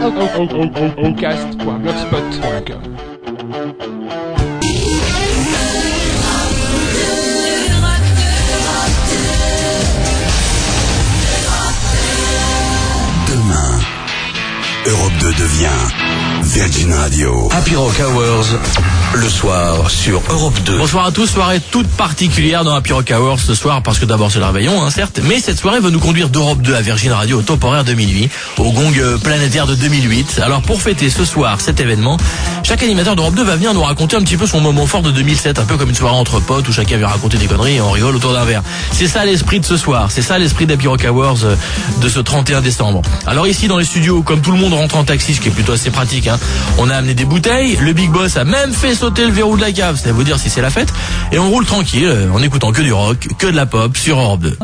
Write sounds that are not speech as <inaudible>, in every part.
Ocast.blogspot.com Demain, Europe 2 devient Virgin Radio. Happy Rock Hours, le soir sur Europe 2. Bonsoir à tous, soirée toute particulière dans Happy Rock Hour ce soir parce que d'abord c'est le réveillon, hein, certes, mais cette soirée va nous conduire d'Europe 2 à Virgin Radio au top horaire de minuit, au gong euh, planétaire de 2008. Alors pour fêter ce soir cet événement, chaque animateur d'Europe 2 va venir nous raconter un petit peu son moment fort de 2007, un peu comme une soirée entre potes où chacun vient raconter des conneries et on rigole autour d'un verre. C'est ça l'esprit de ce soir, c'est ça l'esprit d'Happy Rock Hours euh, de ce 31 décembre. Alors ici dans les studios, comme tout le monde rentre en taxi, ce qui est plutôt assez pratique, hein, on a amené des bouteilles, le Big Boss a même fait sauter le verrou de la cave, c'est à vous dire si c'est la fête, et on roule tranquille euh, en écoutant que du rock, que de la pop sur Europe 2.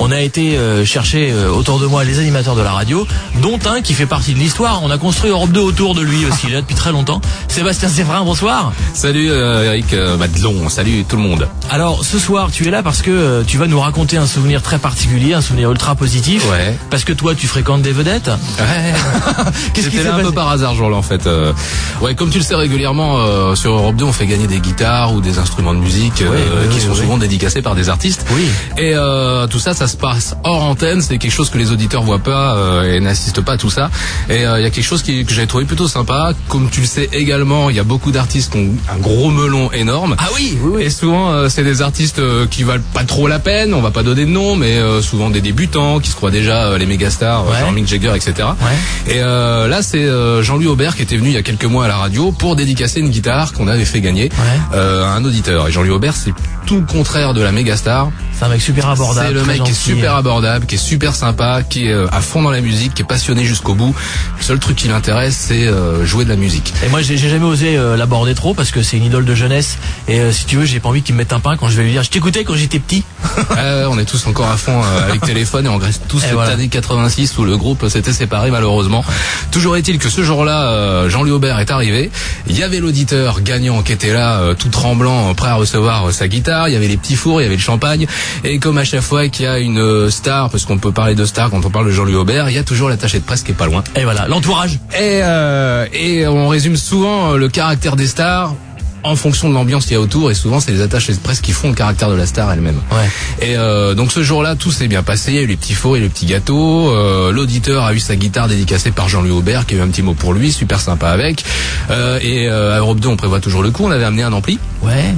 On a été euh, chercher autour de moi les animateurs de la radio, dont un qui fait partie de l'histoire. On a construit Europe 2 autour de lui aussi, là depuis très longtemps. Sébastien Séverin, bonsoir. Salut euh, Eric euh, Madelon, salut tout le monde. Alors ce soir, tu es là parce que euh, tu vas nous raconter un souvenir très particulier, un souvenir ultra positif. Ouais. Parce que toi, tu fréquentes des vedettes. Ouais. <laughs> Qu'est-ce qui J'étais s'est là un peu par hasard ce jour-là en fait. Euh, ouais, comme tu le sais régulièrement euh, sur Europe 2, on fait gagner des guitares ou des instruments de musique euh, Ouais, ouais, qui sont souvent dédicacés par des artistes. Oui. Et euh, tout ça, ça se passe hors antenne. C'est quelque chose que les auditeurs voient pas euh, et n'assistent pas à tout ça. Et euh, il y a quelque chose qui, que j'ai trouvé plutôt sympa. Comme tu le sais également, il y a beaucoup d'artistes qui ont un gros melon énorme. Ah oui, oui, oui. Et souvent, euh, c'est des artistes euh, qui valent pas trop la peine. On va pas donner de nom, mais euh, souvent des débutants qui se croient déjà euh, les méga stars, Ouais. genre Mick Jagger, etc. Ouais. Et euh, là, c'est euh, Jean-Louis Aubert qui était venu il y a quelques mois à la radio pour dédicacer une guitare qu'on avait fait gagner euh, à un auditeur. Et Jean-Louis Aubert, c'est tout le contraire de la méga star. C'est un mec super abordable. C'est le mec qui est super abordable, qui est super sympa, qui est euh, à fond dans la musique, qui est passionné jusqu'au bout. Le seul truc qui l'intéresse, c'est euh, jouer de la musique. Et moi, j'ai jamais osé euh, l'aborder trop parce que c'est une idole de jeunesse. Et si tu veux, j'ai pas envie qu'il me mette un pain quand je vais lui dire. Je t'écoutais quand j'étais petit. <laughs> Euh, on est tous encore à fond avec téléphone et on reste tous Et cette voilà. année 86 où le groupe s'était séparé malheureusement. Toujours est-il que ce jour-là, Jean-Louis Aubert est arrivé. Il y avait l'auditeur gagnant qui était là, tout tremblant, prêt à recevoir sa guitare. Il y avait les petits fours, il y avait le champagne. Et comme à chaque fois qu'il y a une star, parce qu'on peut parler de star quand on parle de Jean-Louis Aubert, il y a toujours l'attaché de presse qui est pas loin. Et voilà, l'entourage. Et, euh, et on résume souvent euh, le caractère des stars en fonction de l'ambiance qu'il y a autour et souvent c'est les attachés de presse qui font le caractère de la star elle-même. Ouais. Et euh, donc ce jour-là tout s'est bien passé, il y a eu les petits fours et les petits gâteaux, euh, l'auditeur a eu sa guitare dédicacée par Jean-Louis Aubert qui a eu un petit mot pour lui, super sympa avec. Euh, et euh, à Europe 2 on prévoit toujours le coup, on avait amené un ampli Ouais.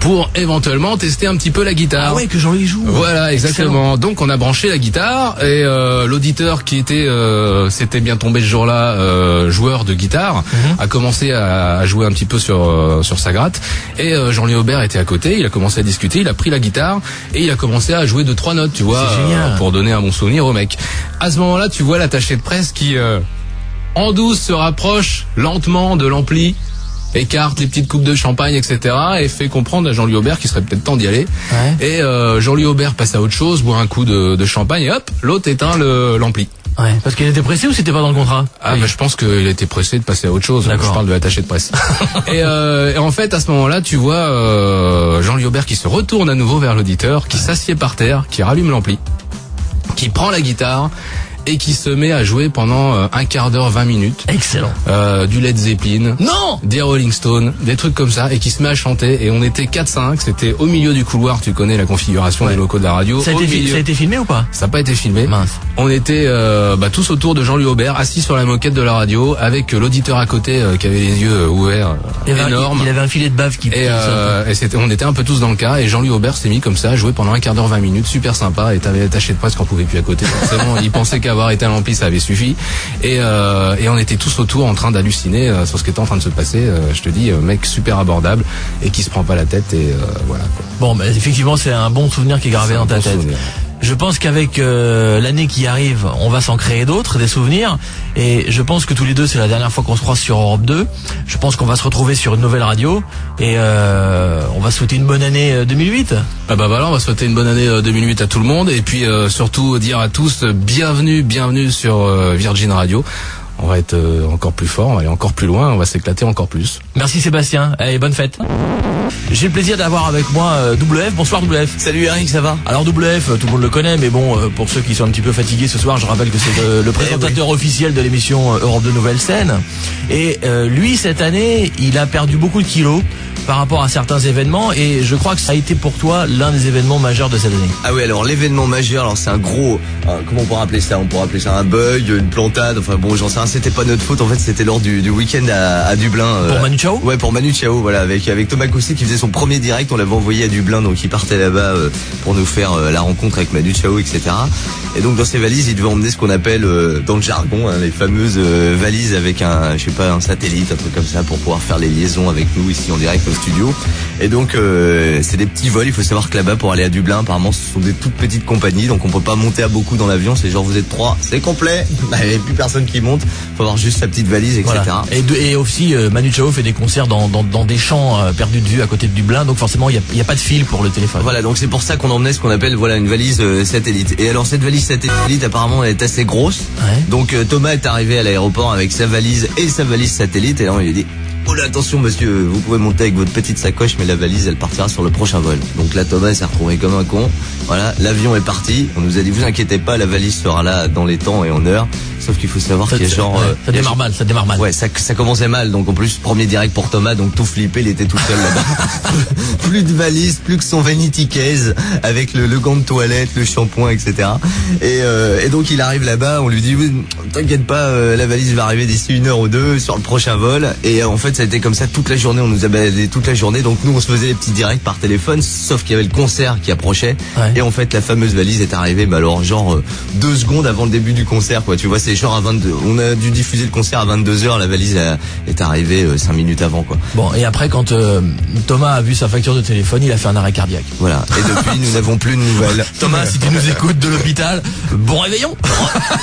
Pour éventuellement tester un petit peu la guitare. Ah ouais, que Jean-Louis joue. Voilà, exactement. Donc on a branché la guitare et euh, l'auditeur qui était, euh, s'était bien tombé ce jour-là, euh, joueur de guitare, Mhm. a commencé à, à jouer un petit peu sur euh, sur sa gratte. Et euh, Jean-Louis Aubert était à côté. Il a commencé à discuter. Il a pris la guitare et il a commencé à jouer deux trois notes, tu vois, génial. pour donner un bon souvenir au mec. À ce moment-là, tu vois l'attaché de presse qui, euh, en douce, se rapproche lentement de l'ampli écarte les petites coupes de champagne, etc. et fait comprendre à Jean-Louis Aubert qu'il serait peut-être temps d'y aller. Ouais. Et euh, Jean-Louis Aubert passe à autre chose, boit un coup de, de champagne et hop, l'autre éteint le- l'ampli. Ouais. Parce qu'elle était pressée ou c'était pas dans le contrat? Ah, Oui. bah, je pense qu'il était pressé de passer à autre chose. Je parle de l'attaché de presse. <laughs> et, euh, et en fait, à ce moment-là, tu vois euh, Jean-Louis Aubert qui se retourne à nouveau vers l'auditeur, qui s'assied par terre, qui rallume l'ampli, qui prend la guitare et qui se met à jouer pendant euh, un quart d'heure, 20 minutes. Excellent. Euh, du Led Zeppelin. Non des Rolling Stones, des trucs comme ça, et qui se met à chanter. Et on était 4-5, c'était au milieu du couloir, tu connais la configuration des locaux de la radio. ça a, été, ça a été filmé ou pas? Ça n'a pas été filmé. Mince. On était euh, bah, tous autour de Jean-Louis Aubert, assis sur la moquette de la radio, avec euh, l'auditeur à côté euh, qui avait les yeux euh, ouverts, Il avait, énormes. il avait un filet de bave qui. Et, euh, et on était un peu tous dans le cas, et Jean-Louis Aubert s'est mis comme ça, à jouer pendant un quart d'heure, 20 minutes, super sympa, et t'avais attaché de presse qu'on pouvait plus à côté. Forcément, il pensait qu'avoir été à l'ampli, ça avait suffi. Et, euh, et on était tous autour en train d'halluciner euh, sur ce qui était en train de se passer. Euh, je te dis, euh, mec super abordable, et qui se prend pas la tête, et voilà. Quoi. Bon, bah, effectivement, c'est un bon souvenir qui est gravé C'est un dans ta bon tête. souvenir. Je pense qu'avec euh, l'année qui arrive, on va s'en créer d'autres, des souvenirs. Et je pense que tous les deux, c'est la dernière fois qu'on se croise sur Europe 2. Je pense qu'on va se retrouver sur une nouvelle radio. Et euh, on va souhaiter une bonne année euh, 2008. Ah bah voilà, on va souhaiter une bonne année euh, 2008 à tout le monde et puis euh, surtout dire à tous euh, bienvenue, bienvenue sur euh, Virgin Radio. On va être euh, encore plus fort, on va aller encore plus loin, on va s'éclater encore plus. Merci Sébastien, et bonne fête. J'ai le plaisir d'avoir avec moi euh, WF. Bonsoir WF. Salut Eric, ça va? Alors WF, euh, tout le monde le connaît, mais bon, euh, pour ceux qui sont un petit peu fatigués ce soir, je rappelle que c'est le, le présentateur officiel de l'émission Europe de Nouvelle Scène. Et euh, lui, cette année, il a perdu beaucoup de kilos par rapport à certains événements, et je crois que ça a été pour toi l'un des événements majeurs de cette année. Ah oui, alors l'événement majeur, alors c'est un gros, un- comment on pourrait appeler ça? On pourrait appeler ça un bug, une plantade, enfin bon, j'en sais rien, c'était pas notre faute, en fait c'était lors du, du week-end à, à Dublin. euh, Pour Manu Chao? Ouais, pour Manu Chao, voilà, avec, avec Thomas Cousset qui faisait son premier direct, on l'avait envoyé à Dublin, donc il partait là-bas euh, pour nous faire euh, la rencontre avec Manu Chao, etc. Et donc dans ses valises, il devait emmener ce qu'on appelle dans le jargon, hein, les fameuses valises avec un, je sais pas, un satellite, un truc comme ça, pour pouvoir faire les liaisons avec nous ici en direct studio. Et donc euh, c'est des petits vols, il faut savoir que là-bas pour aller à Dublin, apparemment ce sont des toutes petites compagnies, donc on peut pas monter à beaucoup dans l'avion, c'est genre vous êtes trois, c'est complet, <laughs> il n'y a plus personne qui monte, faut avoir juste sa petite valise, etc. Voilà. Et, de- et aussi, euh, Manu Chao fait des concerts dans, dans, dans des champs euh, perdus de vue à côté de Dublin, donc forcément, il n'y a, il pas de fil pour le téléphone. Voilà, donc c'est pour ça qu'on emmenait ce qu'on appelle voilà une valise satellite. Et alors cette valise satellite apparemment elle est assez grosse. Ouais. Donc Thomas est arrivé à l'aéroport avec sa valise et sa valise satellite et là on lui dit Oh là, attention monsieur, vous pouvez monter avec votre petite sacoche mais la valise elle partira sur le prochain vol. Donc là Thomas s'est retrouvé comme un con. Voilà, l'avion est parti. On nous a dit vous inquiétez pas, la valise sera là dans les temps et en heure. Sauf qu'il faut savoir qu'il y a genre ouais, euh, ça démarre mal, ça démarre mal. Ouais, ça, ça commençait mal. Donc en plus, premier direct pour Thomas, donc tout flippé, il était tout seul là-bas. <laughs> plus de valise, plus que son vanity case avec le, le gant de toilette, le shampoing, etc. Et, euh, et donc il arrive là-bas, on lui dit, oui, t'inquiète pas, euh, la valise va arriver d'ici une heure ou deux sur le prochain vol. Et euh, en fait, ça a été comme ça toute la journée. On nous a baladé toute la journée. Donc nous, on se faisait les petits directs par téléphone, sauf qu'il y avait le concert qui approchait. Ouais. Et en fait, la fameuse valise est arrivée, bah alors genre deux secondes avant le début du concert, quoi. Tu vois, c'est genre à 22. On a dû diffuser le concert à 22 h La valise euh, est arrivée euh, cinq minutes avant, quoi. Bon, et après, quand euh, Thomas a vu sa facture de téléphone, il a fait un arrêt cardiaque. Voilà. Et depuis, nous n'avons plus de nouvelles. <laughs> Thomas, si tu nous écoutes de l'hôpital, bon réveillon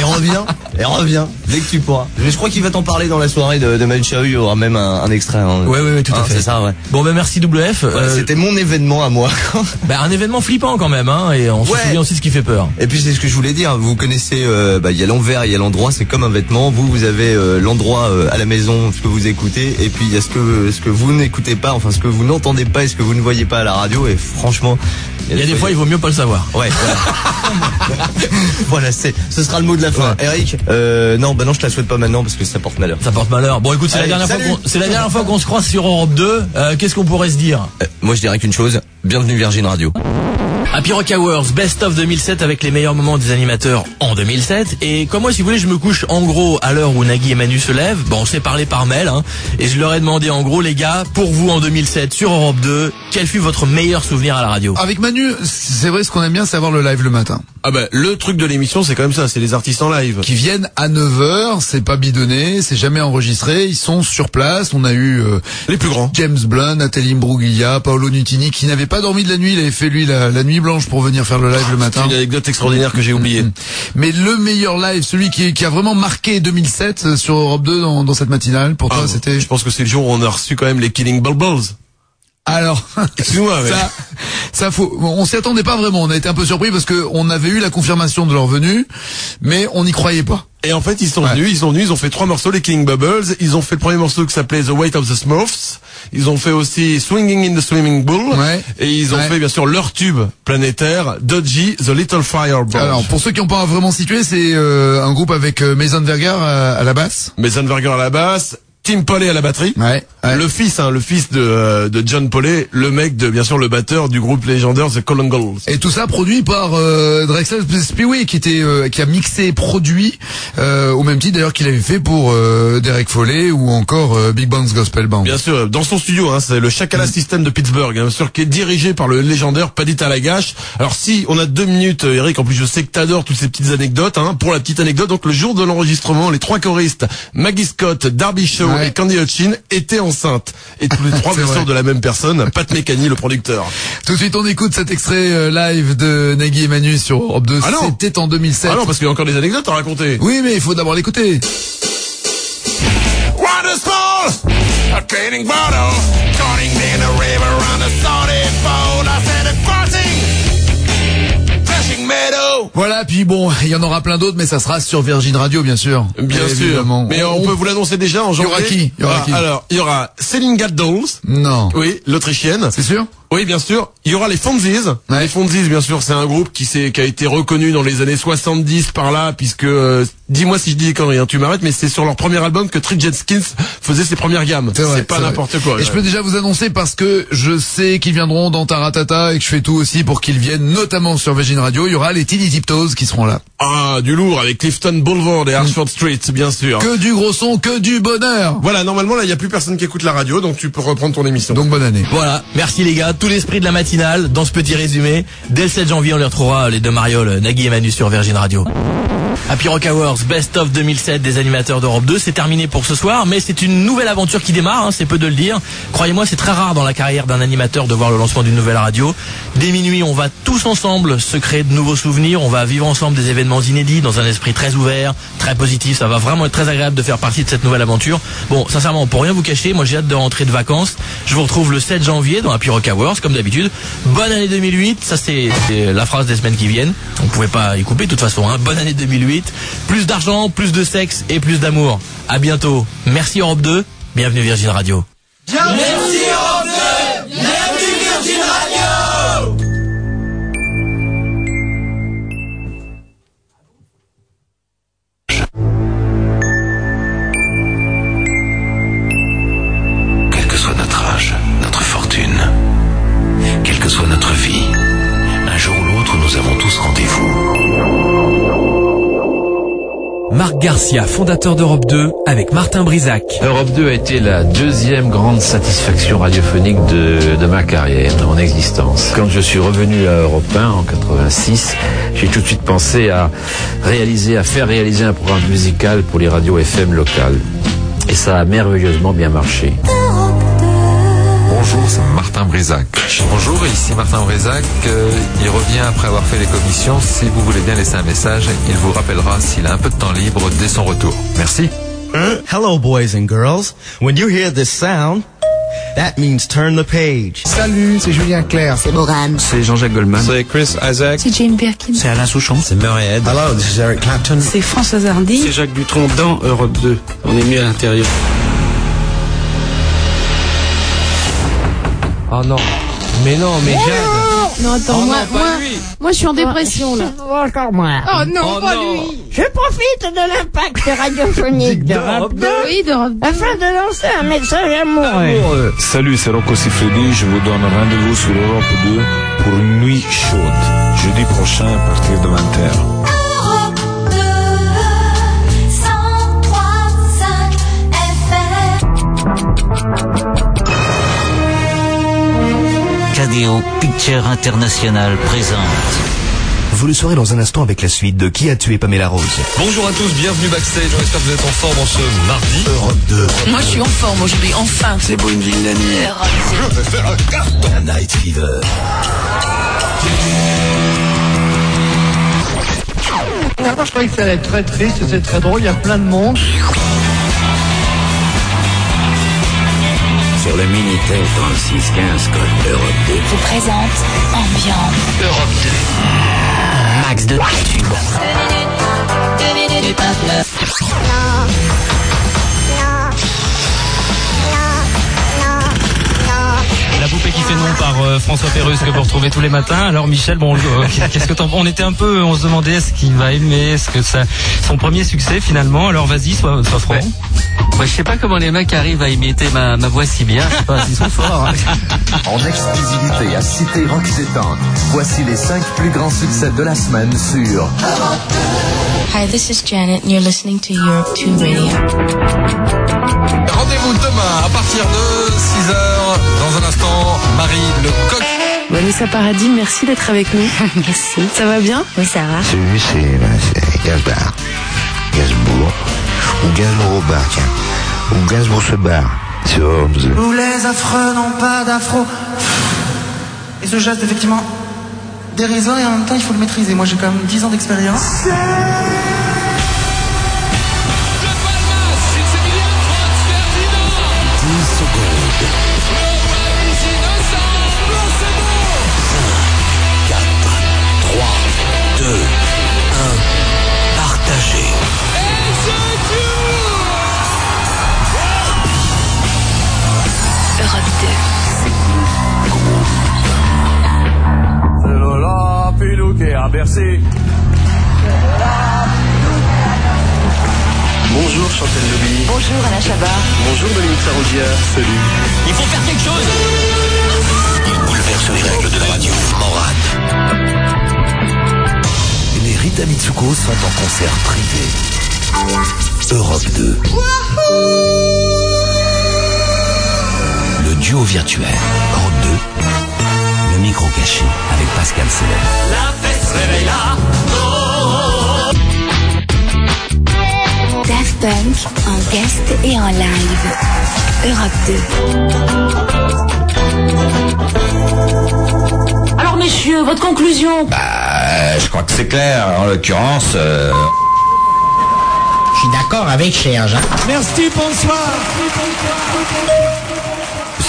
Et reviens, et reviens dès que tu pourras. Mais je crois qu'il va t'en parler dans la soirée de, de. Il y aura même un, un extrait. Hein. Ouais, ouais, ouais, tout à Hein, fait. C'est ça, ouais. Bon, ben merci WF. Euh, C'était mon événement à moi. <laughs> ben, un événement flippant quand même, hein, et on se souvient aussi de ce qui fait peur. Et puis c'est ce que je voulais dire. Vous connaissez, euh, bah, il y a l'envers, il y a l'endroit. C'est comme un vêtement. Vous, vous avez euh, l'endroit euh, à la maison, ce que vous écoutez, et puis il y a ce que ce que vous n'écoutez pas, enfin ce que vous n'entendez pas et ce que vous ne voyez pas à la radio. Et franchement, Il y a des fois, il vaut mieux pas le savoir. Ouais, voilà. <laughs> voilà, c'est, ce sera le mot de la fin. Eric, euh, non, bah non, je te la souhaite pas maintenant parce que ça porte malheur. Ça porte malheur. Bon, écoute, c'est la dernière fois salut. c'est la dernière fois qu'on se croise sur Europe 2. Euh, qu'est-ce qu'on pourrait se dire? Euh, moi, je dirais qu'une chose. Bienvenue Virgin Radio. Happy Rock Hours, Best of 2007 avec les meilleurs moments des animateurs en 2007. Et comme moi, si vous voulez, je me couche en gros à l'heure où Nagui et Manu se lèvent. Bon, on s'est parlé par mail, hein, et je leur ai demandé en gros, les gars, pour vous en 2007 sur Europe 2, quel fut votre meilleur souvenir à la radio? Avec Manu, c'est vrai, ce qu'on aime bien, c'est avoir le live le matin. Ah bah le truc de l'émission c'est quand même ça, c'est les artistes en live. Qui viennent à 9h, c'est pas bidonné, c'est jamais enregistré, ils sont sur place. On a eu euh, Les plus grands. James Blunt, Nathalie Imbruglia, Paolo Nutini, qui n'avait pas dormi de la nuit, il avait fait lui la, la nuit blanche pour venir faire le live le matin. C'est une anecdote extraordinaire que j'ai oubliée. Mais le meilleur live, celui qui, qui a vraiment marqué 2007 euh, sur Europe 2 dans, dans cette matinale, pour toi, Ah, c'était... Je pense que c'est le jour où on a reçu quand même les Killing Bulbulls. Alors, <laughs> Excuse-moi, mais- ça, ça faut, bon, on s'y attendait pas vraiment. On a été un peu surpris parce que on avait eu la confirmation de leur venue, mais on n'y croyait pas. Et en fait, ils sont Ouais. venus, ils sont venus, ils ont fait trois morceaux, les Killing Bubbles. Ils ont fait le premier morceau qui s'appelait The Weight of the Smurfs. Ils ont fait aussi Swinging in the Swimming Pool. Ouais. Et ils ont Ouais. fait bien sûr leur tube planétaire, Dodgy, The Little Fireball. Alors, pour ceux qui n'ont pas vraiment situé, c'est euh, un groupe avec euh, Mason Verger à, à la basse. Mason Verger à la basse, Tim Poley à la batterie. Ouais. ouais. Le fils, hein, le fils de, euh, de John Poley, le mec de, bien sûr, le batteur du groupe légendaire The Colongles. Et tout ça produit par euh, Drexel Spiwi qui était euh, qui a mixé et produit euh, au même titre d'ailleurs qu'il avait fait pour euh, Derek Foley ou encore Big Bang's Gospel Band. Bien sûr, dans son studio, hein, c'est le Chakala System de Pittsburgh, hein, bien sûr, qui est dirigé par le légendaire Paddy Talagash. Alors si on a deux minutes, Eric, en plus je sais que t'adores toutes ces petites anecdotes. Hein, pour la petite anecdote, donc le jour de l'enregistrement, les trois choristes, Maggie Scott, Darby Shaw Ouais. et Candy Hutchin, étaient enceintes. Et tous les <laughs> trois, bien sûr, de la même personne, Pat Mecani, le producteur. Tout de suite on écoute cet extrait euh, live de Nagui et Manu sur Europe 2. Ah non. C'était en 2007. Ah non, parce qu'il y a encore des anecdotes à raconter. Oui mais il faut d'abord l'écouter. A training bottle, in a river on a solid. I said flashing metal. Voilà, puis bon, il y en aura plein d'autres, mais ça sera sur Virgin Radio, bien sûr. Bien Évidemment. sûr. Mais on, peut vous l'annoncer déjà en Il y janvier. aura qui? Il y aura Ah, qui? Alors, il y aura Céline Dolls. Non. Oui, l'autrichienne. C'est sûr? Oui, bien sûr. Il y aura les Fonzies. Ouais. Les Fonzies, bien sûr, c'est un groupe qui s'est, qui a été reconnu dans les années 70 par là, puisque, euh, dis-moi si je dis des conneries, hein, tu m'arrêtes, mais c'est sur leur premier album que Trick Skins faisait ses premières gammes. C'est pas n'importe quoi. Et je peux déjà vous annoncer parce que je sais qu'ils viendront dans Taratata et que je fais tout aussi pour qu'ils viennent, notamment sur Virgin Radio. Il y aura les Tiny Tiptoes qui seront là. Ah, du lourd avec Clifton Boulevard et Hartford Street, bien sûr. Que du gros son, que du bonheur. Voilà, normalement, là, il n'y a plus personne qui écoute la radio, donc tu peux reprendre ton émission. Donc bonne année. Voilà, merci les gars, tout l'esprit de la matinale dans ce petit résumé. Dès le 7 janvier, on les retrouvera, les deux marioles, Nagui et Manu sur Virgin Radio. Happy Rock Hours, Best of 2007 des animateurs d'Europe 2, c'est terminé pour ce soir, mais c'est une nouvelle aventure qui démarre, hein, c'est peu de le dire. Croyez-moi, c'est très rare dans la carrière d'un animateur de voir le lancement d'une nouvelle radio. Dès minuit, on va tous ensemble se créer de nouveaux souvenirs, on va vivre ensemble des événements inédits dans un esprit très ouvert, très positif, ça va vraiment être très agréable de faire partie de cette nouvelle aventure. Bon, sincèrement, pour rien vous cacher, moi j'ai hâte de rentrer de vacances. Je vous retrouve le 7 janvier dans Happy Rock Hours, comme d'habitude. Bonne année 2008, ça c'est c'est la phrase des semaines qui viennent. On pouvait pas y couper de toute façon. Hein. Bonne année 2008. Plus d'argent, plus de sexe et plus d'amour. À bientôt. Merci Europe 2. Bienvenue Virgin Radio. Quel Marc Garcia, fondateur d'Europe 2, avec Martin Brisac. Europe 2 a été la deuxième grande satisfaction radiophonique de, ma carrière, de mon existence. Quand je suis revenu à Europe 1 en 86, j'ai tout de suite pensé à réaliser, à faire réaliser un programme musical pour les radios FM locales. Et ça a merveilleusement bien marché. Bonjour, c'est Martin Brisac. Bonjour, ici Martin Brisac. Euh, il revient après avoir fait les commissions. Si vous voulez bien laisser un message, il vous rappellera s'il a un peu de temps libre dès son retour. Merci. Hello, boys and girls. When you hear this sound, that means turn the page. Salut, c'est Julien Clerc. C'est Morane. C'est Jean-Jacques Goldman. C'est Chris Isaac. C'est Jane Birkin. C'est Alain Souchon. C'est Murray Head. Hello, this is Eric Clapton. C'est Françoise Hardy. Jacques Dutronc dans Europe 2. On est mieux à l'intérieur. Oh non. Mais non, mais Jade. Non, attends, Oh moi, non, pas moi, lui. moi, je suis en dépression, là. Encore moins. Oh non, Oh pas non. lui. Je profite de l'impact radiophonique d'Europe 2 Oui, d'Europe afin de lancer un message amoureux. Salut, c'est Rocco Siffredi. Je vous donne rendez-vous sur Europe 2 pour une nuit chaude. Jeudi prochain à partir de 20h. Cadéo Picture International présente. Vous le saurez dans un instant avec la suite de Qui a tué Pamela Rose Bonjour à tous, bienvenue backstage. On espère que vous êtes en forme en ce mardi. Europe 2. Moi, je suis en forme aujourd'hui, enfin. C'est beau une ville la nuit. Je vais faire un carton. Night Fever. D'abord, je croyais que ça allait être très triste, c'est très drôle, il y a plein de monde. sur le Minitel 3615 code Europe 2 vous présente Ambiance Europe 2. Max de tube. 2 euh, François Pérusse que vous retrouvez tous les matins. Alors Michel, bon, euh, <laughs> qu'est-ce que t'en On était un peu, on se demandait est-ce qu'il va aimer, est-ce que ça, son premier succès finalement. Alors vas-y, sois, sois franc. Moi, je sais pas comment les mecs arrivent à imiter ma, ma voix si bien. Je sais pas s'ils sont forts. hein. <laughs> En exclusivité à Cité Rock Zétan, voici les 5 plus grands succès de la semaine sur Hi, this is Janet, and you're listening to Europe 2 Radio. Rendez-vous demain à partir de 6h. Vanessa Paradis, merci d'être avec nous. <laughs> Merci. Ça va bien? Oui, ça va. Celui, c'est ben, c'est Gazbar. Gazbourg. Ou Gazbourg au bar, tiens. Ou Gazbourg se bar. Sur Europe 2. Où les affreux n'ont pas d'afro. Et ce geste, effectivement, dérisoire et en même temps, il faut le maîtriser. Moi, j'ai quand même 10 ans d'expérience. Bonjour Alain Chabat. Bonjour Dominique Sarrogia. Salut. Il faut faire quelque chose Il bouleverse les règles de la radio. Morad. Les Rita Mitsuko sont en concert privé. Europe 2. Le duo virtuel. Europe 2. Le micro caché avec Pascal Sellet. La fête se réveille là. Daft Punk en guest et en live. Europe 2. Alors messieurs, votre conclusion Bah, je crois que c'est clair. En l'occurrence, euh, Je suis d'accord avec Serge. hein. Merci, bonsoir.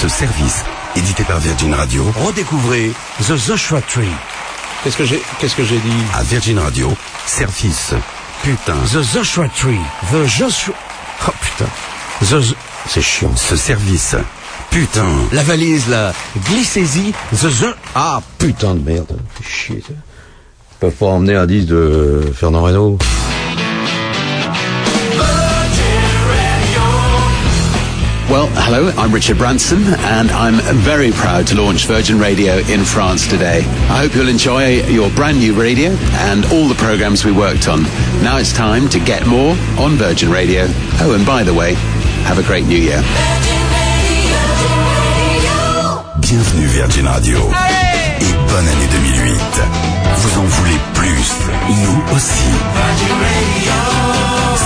Ce service, édité par Virgin Radio, redécouvrez The Joshua Tree. Qu'est-ce que j'ai, qu'est-ce que j'ai dit? À Virgin Radio, service. Putain. The Joshua Tree. The Joshua. Oh putain. The. C'est chiant. Ce service. Putain. La valise là. Glissez-y. The The. Ah putain de merde. Chier. Ils peuvent pas emmener un disque de Fernand Reynaud. Hello, I'm Richard Branson, and I'm very proud to launch Virgin Radio in France today. I hope you'll enjoy your brand new radio and all the programs we worked on. Now it's time to get more on Virgin Radio. Oh, and by the way, have a great new year. Bienvenue Virgin Radio. Et bonne année 2008. Vous en voulez plus Nous aussi.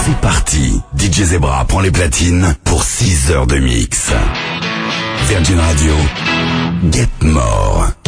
C'est parti. DJ Zebra prend les platines pour 6 heures de mix. Virgin Radio. Get more.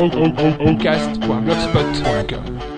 Ocast.blogspot.com